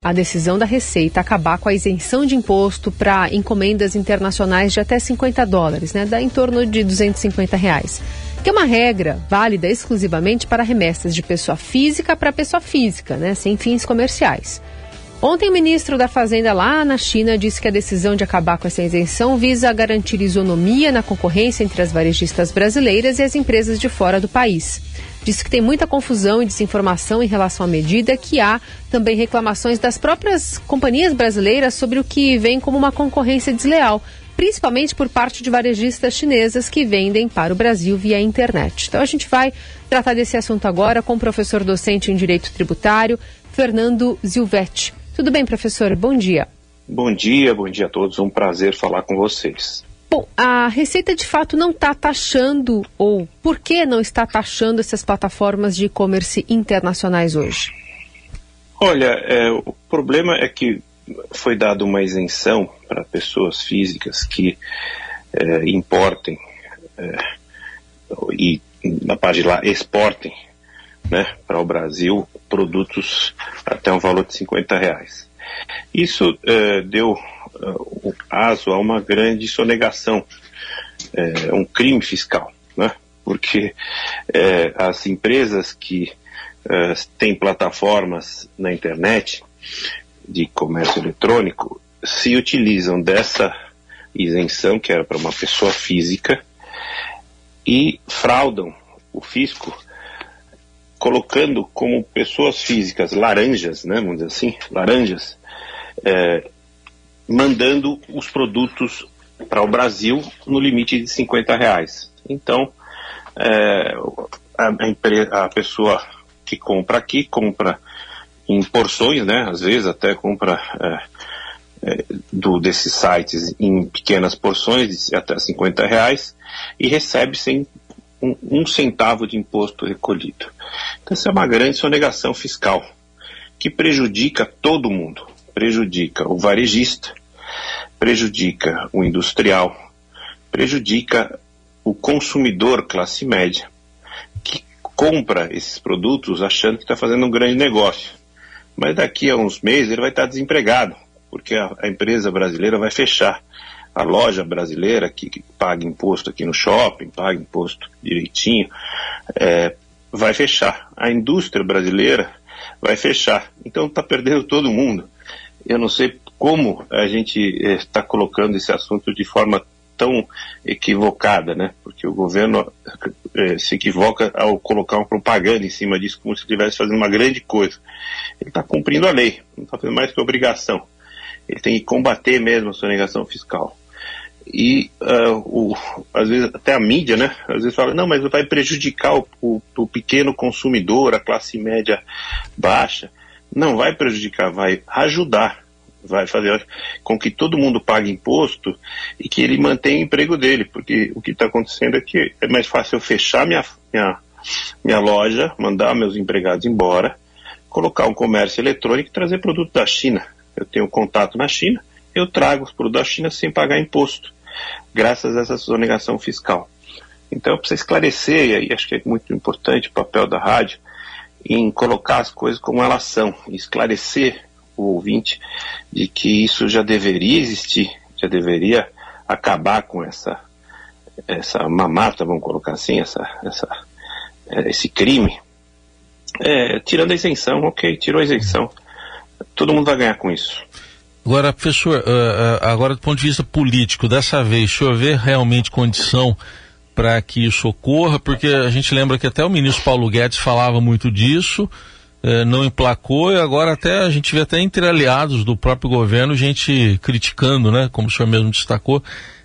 a decisão da Receita acabar com a isenção de imposto para encomendas internacionais de até 50 dólares, né, dá em torno de 250 reais, que é uma regra válida exclusivamente para remessas de pessoa física para pessoa física, né, sem fins comerciais. Ontem, o ministro da Fazenda lá na China disse que a decisão de acabar com essa isenção visa garantir isonomia na concorrência entre as varejistas brasileiras e as empresas de fora do país. Disse que tem muita confusão e desinformação em relação à medida, que há também reclamações das próprias companhias brasileiras sobre o que vem como uma concorrência desleal, principalmente por parte de varejistas chinesas que vendem para o Brasil via internet. Então a gente vai tratar desse assunto agora com o professor docente em Direito Tributário, Fernando Zilvetti. Tudo bem, professor? Bom dia. Bom dia, bom dia a todos. Um prazer falar com vocês. Bom, a Receita de fato não está taxando, ou por que não está taxando essas plataformas de e-commerce internacionais hoje? Olha, é, o problema é que foi dada uma isenção para pessoas físicas que é, importem é, e, na parte de lá, exportem né, para o Brasil produtos até um valor de 50 reais. Isso eh, deu uh, a uma grande sonegação, eh, um crime fiscal, né, porque as empresas que têm plataformas na internet de comércio eletrônico se utilizam dessa isenção, que era para uma pessoa física, e fraudam o fisco colocando como pessoas físicas laranjas, né, vamos dizer assim, laranjas, é, mandando os produtos para o Brasil no limite de 50 reais. Então, é, a, a, a, pessoa que compra aqui, compra em porções, né, às vezes até compra é, é do, desses sites em pequenas porções, de até 50 reais, e recebe sem um, um centavo de imposto recolhido. Então, essa é uma grande sonegação fiscal que prejudica todo mundo. Prejudica o varejista, prejudica o industrial, prejudica o consumidor classe média, que compra esses produtos achando que está fazendo um grande negócio. Mas daqui a uns meses ele vai estar desempregado, porque a, a empresa brasileira vai fechar a loja brasileira que, que, paga imposto aqui no shopping, paga imposto direitinho, é, vai fechar. A indústria brasileira vai fechar. Então está perdendo todo mundo. Eu não sei como a gente está é, colocando esse assunto de forma tão equivocada, né? Porque o governo é, se equivoca ao colocar uma propaganda em cima disso como se estivesse fazendo uma grande coisa. Ele está cumprindo a lei, não está fazendo mais que obrigação. Ele tem que combater mesmo a sonegação fiscal e uh, o, às vezes até a mídia, né? Às vezes fala, não, mas vai prejudicar o, o, o, pequeno consumidor, a classe média baixa. Não vai prejudicar, vai ajudar, vai fazer com que todo mundo pague imposto e que ele mantenha o emprego dele, porque o que está acontecendo é que é mais fácil eu fechar minha, minha, minha loja, mandar meus empregados embora, colocar um comércio eletrônico e trazer produto da China. Eu tenho contato na China, eu trago os produtos da China sem pagar imposto graças a essa sonegação fiscal. Então, eu preciso esclarecer, e acho que é muito importante o papel da rádio, em colocar as coisas como elas são, esclarecer o ouvinte de que isso já deveria existir, já deveria acabar com essa, essa mamata, vamos colocar assim, essa, essa, é, esse crime. É, tirando a isenção, ok, tirou a isenção. Todo mundo vai ganhar com isso. Agora, professor, uh, uh, agora do ponto de vista político, dessa vez, se houver realmente condição para que isso ocorra, porque a gente lembra que até o ministro Paulo Guedes falava muito disso, uh, não emplacou, e agora até a gente vê até entre aliados do próprio governo gente criticando, né, como o senhor mesmo destacou.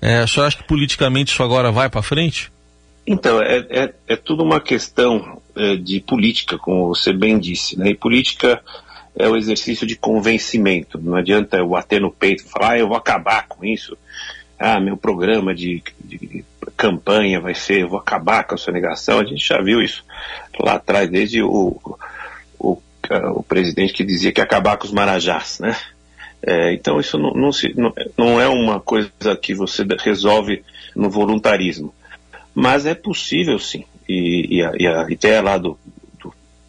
É, o senhor acha que politicamente isso agora vai para frente? Então, é, é, é, tudo uma questão é, de política, como você bem disse, né, e política é o exercício de convencimento. Não adianta eu bater no peito e falar, ah, eu vou acabar com isso. Ah, meu programa de, de campanha vai ser, eu vou acabar com a sonegação. A gente já viu isso lá atrás, desde o, o, o presidente que dizia que ia acabar com os marajás, né? É, então isso não, não, se, não, não é uma coisa que você resolve no voluntarismo. Mas é possível sim. E, e, a, e a ideia lá do,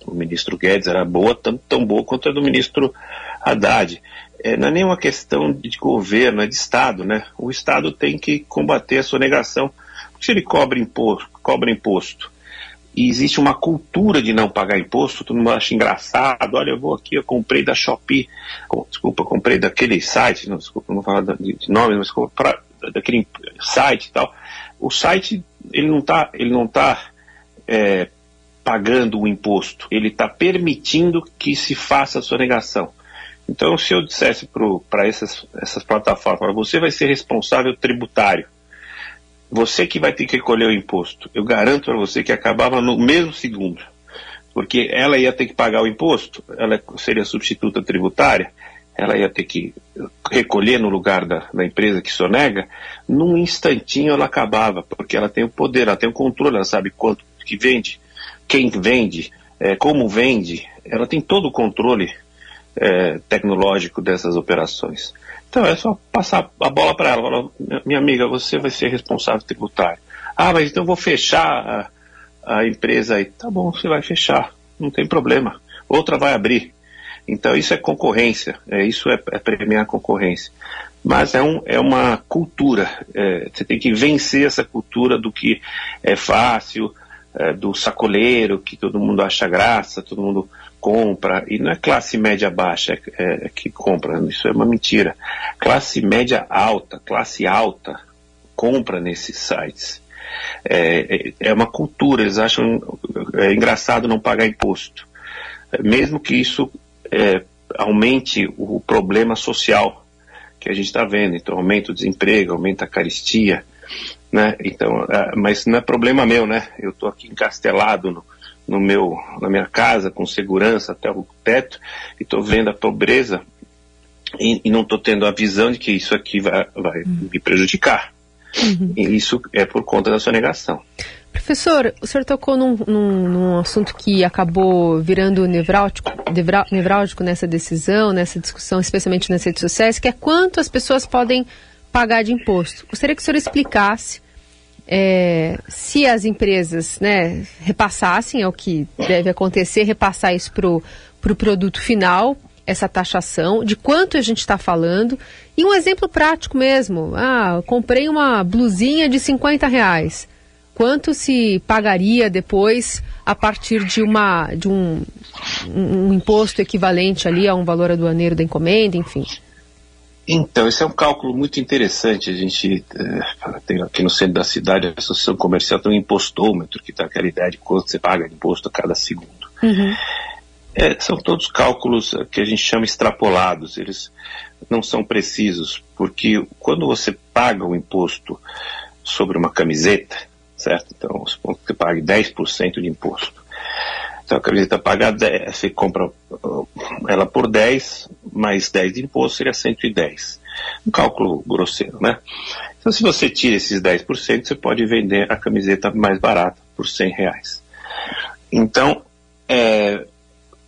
o ministro Guedes era boa, tão, tão boa quanto a do ministro Haddad, é, não é nenhuma questão de governo, é de Estado, né? O Estado tem que combater a sonegação. Se ele cobra imposto, cobra imposto e existe uma cultura de não pagar imposto, todo mundo acha engraçado, olha, eu vou aqui, eu comprei da Shopee, desculpa, comprei daquele site, não, desculpa, não vou falar de, nome, mas pra, daquele site e tal. O site, ele não está ele não tá, é, pagando o imposto, ele está permitindo que se faça a sonegação. Então, se eu dissesse para essas, essas plataformas, você vai ser responsável tributário, você que vai ter que recolher o imposto. Eu garanto para você que acabava no mesmo segundo. Porque ela ia ter que pagar o imposto, ela seria substituta tributária, ela ia ter que recolher no lugar da, da empresa que sonega, num instantinho ela acabava, porque ela tem o poder, ela tem o controle, ela sabe quanto que vende, quem vende, é, como vende, ela tem todo o controle é, tecnológico dessas operações. Então é só passar a bola para ela. Falar, minha amiga, você vai ser responsável tributário. Ah, mas então eu vou fechar a, a empresa aí. Tá bom, você vai fechar, não tem problema. Outra vai abrir. Então isso é concorrência, é, isso é, é premiar a concorrência. Mas é, um, é uma cultura, é, você tem que vencer essa cultura do que é fácil, é, do sacoleiro, que todo mundo acha graça, todo mundo compra, e não é classe média baixa é, é, é, que compra, isso é uma mentira. Classe média alta, classe alta, compra nesses sites. É, é, é uma cultura, eles acham engraçado não pagar imposto. Mesmo que isso aumente o problema social que a gente está vendo, então aumenta o desemprego, aumenta a caristia, né? Então, mas não é problema meu, né? Eu estou aqui encastelado no, no meu, na minha casa, com segurança até o teto, e estou vendo a pobreza e, e não estou tendo a visão de que isso aqui vai, vai uhum. me prejudicar. Uhum. E isso é por conta da sonegação. Professor, o senhor tocou num, num, num assunto que acabou virando nevrálgico, nevrálgico nessa decisão, nessa discussão, especialmente nas redes sociais, que é quanto as pessoas podem pagar de imposto. Gostaria que o senhor explicasse é, se as empresas né, repassassem, é o que deve acontecer, repassar isso para o pro produto final, essa taxação, de quanto a gente está falando. E um exemplo prático mesmo. Ah, comprei uma blusinha de 50 reais. Quanto se pagaria depois a partir de, uma, de um, um, um imposto equivalente ali a um valor aduaneiro da encomenda, enfim? Então, esse é um cálculo muito interessante. A gente é, tem aqui no centro da cidade a Associação Comercial tem um impostômetro, que está aquela ideia de quanto você paga de imposto a cada segundo. Uhum. É, são todos cálculos que a gente chama extrapolados, eles não são precisos, porque quando você paga o imposto sobre uma camiseta, certo? Então, suponho que você pague 10% de imposto. Então a camiseta paga 10, você compra uh, ela por 10, mais 10 de imposto seria 110. Um cálculo grosseiro, né? Então se você tira esses 10%, você pode vender a camiseta mais barata, por 100 reais. Então, é,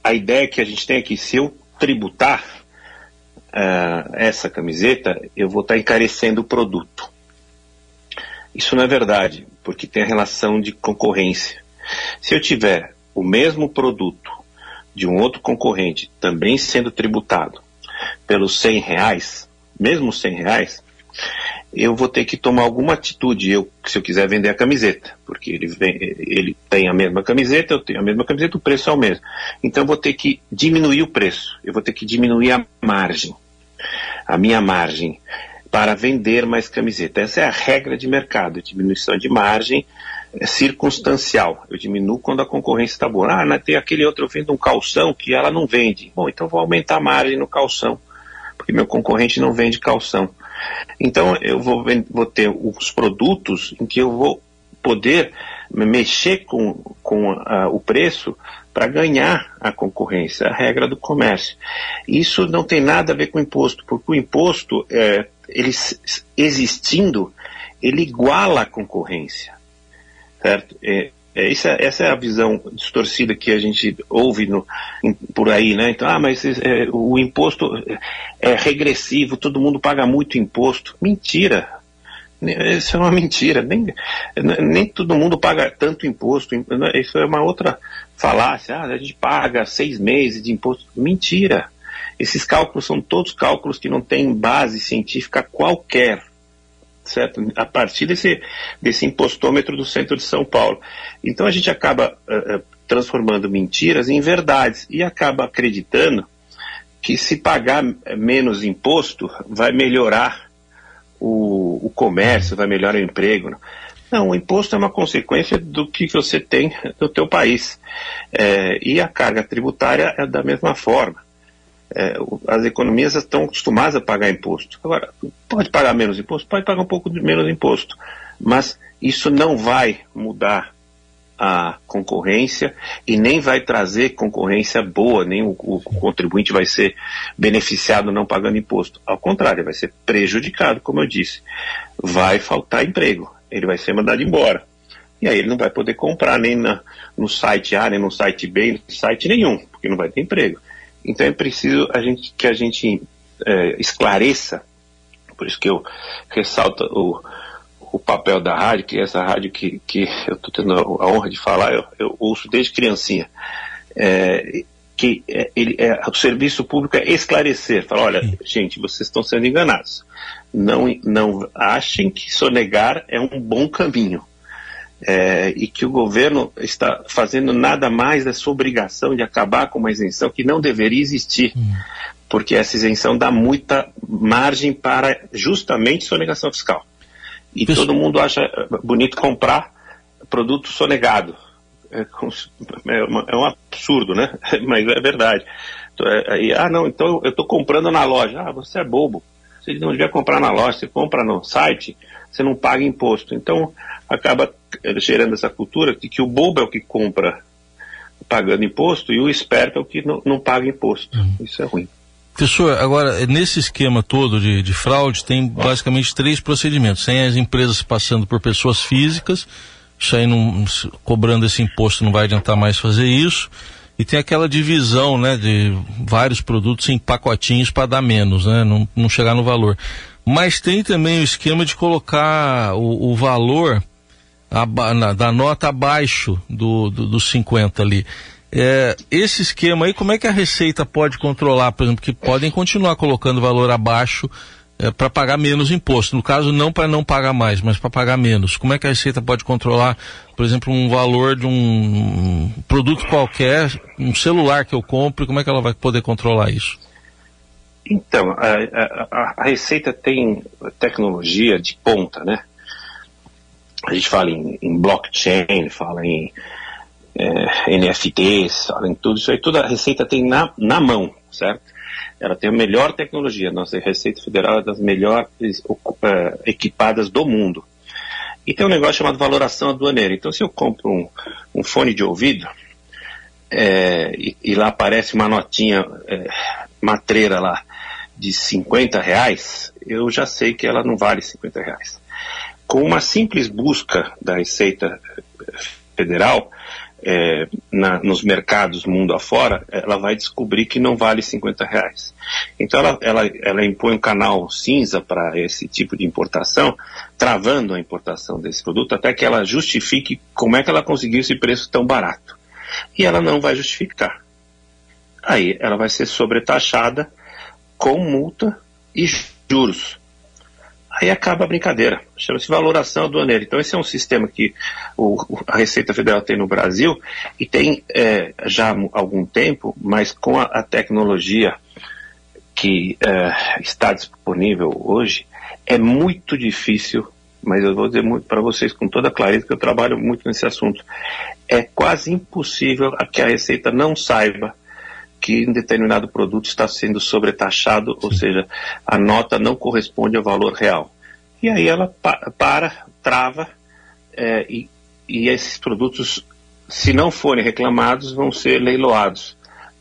a ideia que a gente tem é que se eu tributar uh, essa camiseta, eu vou estar encarecendo o produto. Isso não é verdade, porque tem a relação de concorrência. Se eu tiver o mesmo produto de um outro concorrente também sendo tributado pelos 100 reais, mesmo 100 reais, eu vou ter que tomar alguma atitude, eu, se eu quiser vender a camiseta, porque ele, vem, ele tem a mesma camiseta, eu tenho a mesma camiseta, o preço é o mesmo. Então eu vou ter que diminuir o preço, eu vou ter que diminuir a margem, a minha margem, para vender mais camiseta. Essa é a regra de mercado, diminuição de margem circunstancial. Eu diminuo quando a concorrência está boa. Ah, né, tem aquele outro, eu vendo um calção que ela não vende. Bom, então vou aumentar a margem no calção, porque meu concorrente não vende calção. Então eu vou, vou ter os produtos em que eu vou poder mexer com, com uh, o preço para ganhar a concorrência, a regra do comércio. Isso não tem nada a ver com o imposto, porque o imposto, é, ele existindo, ele iguala a concorrência certo? É, é, essa, essa, é a visão distorcida que a gente ouve no, por aí, né? Então, ah, mas é, o imposto é regressivo, todo mundo paga muito imposto. Mentira! Isso é uma mentira. Nem, nem todo mundo paga tanto imposto. Isso é uma outra falácia. Ah, a gente paga seis meses de imposto. Mentira! Esses cálculos são todos cálculos que não têm base científica qualquer, certo? A partir desse, desse impostômetro do centro de São Paulo. Então a gente acaba uh, transformando mentiras em verdades e acaba acreditando que se pagar menos imposto vai melhorar o, o comércio, vai melhorar o emprego. Não, o imposto é uma consequência do que você tem no teu país. É, e a carga tributária é da mesma forma. É, as economias estão acostumadas a pagar imposto. Agora, pode pagar menos imposto? Pode pagar um pouco de menos imposto. Mas isso não vai mudar a concorrência e nem vai trazer concorrência boa, nem o, o, contribuinte vai ser beneficiado não pagando imposto. Ao contrário, vai ser prejudicado, como eu disse. Vai faltar emprego, ele vai ser mandado embora. E aí ele não vai poder comprar nem na, no site A, nem no site B, no site nenhum, porque não vai ter emprego. Então é preciso a gente, que a gente é, esclareça, por isso que eu ressalto o, o papel da rádio, que é essa rádio que, que eu estou tendo a honra de falar, eu, eu ouço desde criancinha, é, que é, ele, é, o serviço público é esclarecer, falar, olha, gente, vocês estão sendo enganados. Não, não achem que sonegar é um bom caminho. É, e que o governo está fazendo nada mais da sua obrigação de acabar com uma isenção que não deveria existir, hum. porque essa isenção dá muita margem para justamente sonegação fiscal. E todo mundo acha bonito comprar produto sonegado. É, é, é um absurdo, né? Mas é verdade. Então, é, ah, não, então eu estou comprando na loja. Ah, você é bobo. Você não devia comprar na loja, você compra no site, você não paga imposto. Então, acaba gerando essa cultura de que o bobo é o que compra pagando imposto e o esperto é o que não, não paga imposto. Uhum. Isso é ruim. Professor, agora, nesse esquema todo de, de, fraude, tem basicamente três procedimentos. Tem as empresas passando por pessoas físicas, isso aí não, cobrando esse imposto não vai adiantar mais fazer isso. E tem aquela divisão, né, de vários produtos em pacotinhos para dar menos, né, não, não chegar no valor. Mas tem também o esquema de colocar o, o valor a, na, da nota abaixo do, do, dos 50 ali. É, esse esquema aí, como é que a Receita pode controlar, por exemplo, que podem continuar colocando valor abaixo é, para pagar menos imposto? No caso, não para não pagar mais, mas para pagar menos. Como é que a Receita pode controlar, por exemplo, um valor de um, um produto qualquer, um celular que eu compre, como é que ela vai poder controlar isso? Então, a, a, a Receita tem tecnologia de ponta, né? A gente fala em, em blockchain, fala em é, NFTs, além de tudo isso aí, toda a Receita tem na, na mão, certo? Ela tem a melhor tecnologia, nossa Receita Federal é das melhores uh, equipadas do mundo. E tem um negócio chamado valoração aduaneira. Então, se eu compro um, um fone de ouvido é, e, e, lá aparece uma notinha é, matreira lá de 50 reais, eu já sei que ela não vale 50 reais. Com uma simples busca da Receita Federal, é, na, nos mercados mundo afora, ela vai descobrir que não vale 50 reais. Então ela, ela, ela impõe um canal cinza para esse tipo de importação, travando a importação desse produto até que ela justifique como é que ela conseguiu esse preço tão barato. E ela não vai justificar. Aí ela vai ser sobretaxada com multa e juros aí acaba a brincadeira. Chama-se valoração aduaneira. Então, esse é um sistema que o, a Receita Federal tem no Brasil e tem é, já há algum tempo, mas com a, a tecnologia que é, está disponível hoje, é muito difícil, mas eu vou dizer para vocês com toda clareza que eu trabalho muito nesse assunto. É quase impossível que a Receita não saiba que um determinado produto está sendo sobretaxado, ou seja, a nota não corresponde ao valor real. E aí ela pa para, trava, é, e, e esses produtos, se não forem reclamados, vão ser leiloados.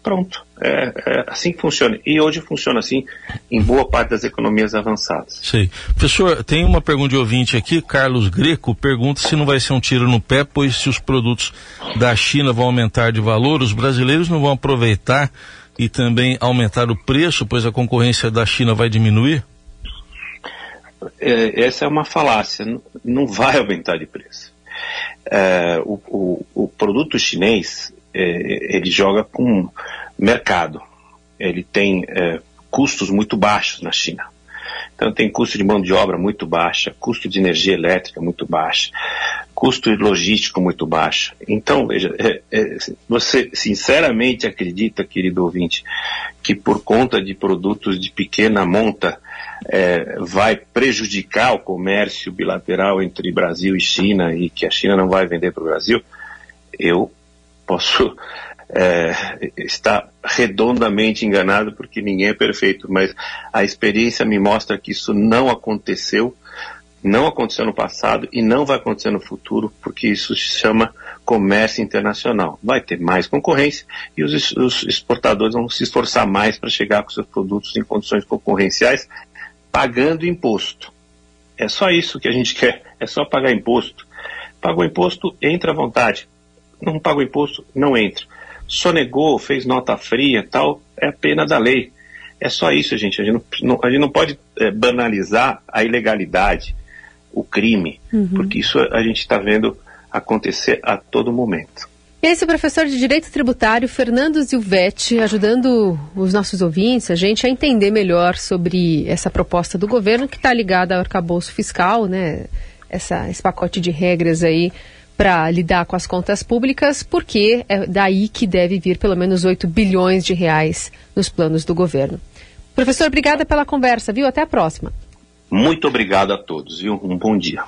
Pronto, é, é, assim que funciona. E hoje funciona assim em boa parte das economias avançadas. Sei. Professor, tem uma pergunta de ouvinte aqui, Carlos Greco, pergunta se não vai ser um tiro no pé, pois se os produtos da China vão aumentar de valor, os brasileiros não vão aproveitar e também aumentar o preço, pois a concorrência da China vai diminuir? É, essa é uma falácia, não vai aumentar de preço. É, o, o, o produto chinês é, ele joga com mercado. ele tem é, custos muito baixos na China. Então tem custo de mão de obra muito baixa, custo de energia elétrica muito baixo, custo logístico muito baixo. Então, veja, é, é, você sinceramente acredita, querido ouvinte, que por conta de produtos de pequena monta é, vai prejudicar o comércio bilateral entre Brasil e China e que a China não vai vender para o Brasil? Eu posso é, está redondamente enganado porque ninguém é perfeito, mas a experiência me mostra que isso não aconteceu, não aconteceu no passado e não vai acontecer no futuro, porque isso se chama comércio internacional. Vai ter mais concorrência e os, os exportadores vão se esforçar mais para chegar com seus produtos em condições concorrenciais, pagando imposto. É só isso que a gente quer, é só pagar imposto. Pagou imposto, entra à vontade. Não pagou imposto, não entra sonegou, fez nota fria tal, é a pena da lei. É só isso, gente. A gente não, a gente não pode é, banalizar a ilegalidade, o crime, uhum. porque isso a gente está vendo acontecer a todo momento. Esse é o professor de Direito Tributário, Fernando Zilvetti, ajudando os nossos ouvintes, a gente, a entender melhor sobre essa proposta do governo que está ligada ao arcabouço fiscal, né? Essa, esse pacote de regras aí para lidar com as contas públicas, porque é daí que deve vir pelo menos 8 bilhões de reais nos planos do governo. Professor, obrigada pela conversa, viu? Até a próxima. Muito obrigado a todos, viu? Um bom dia.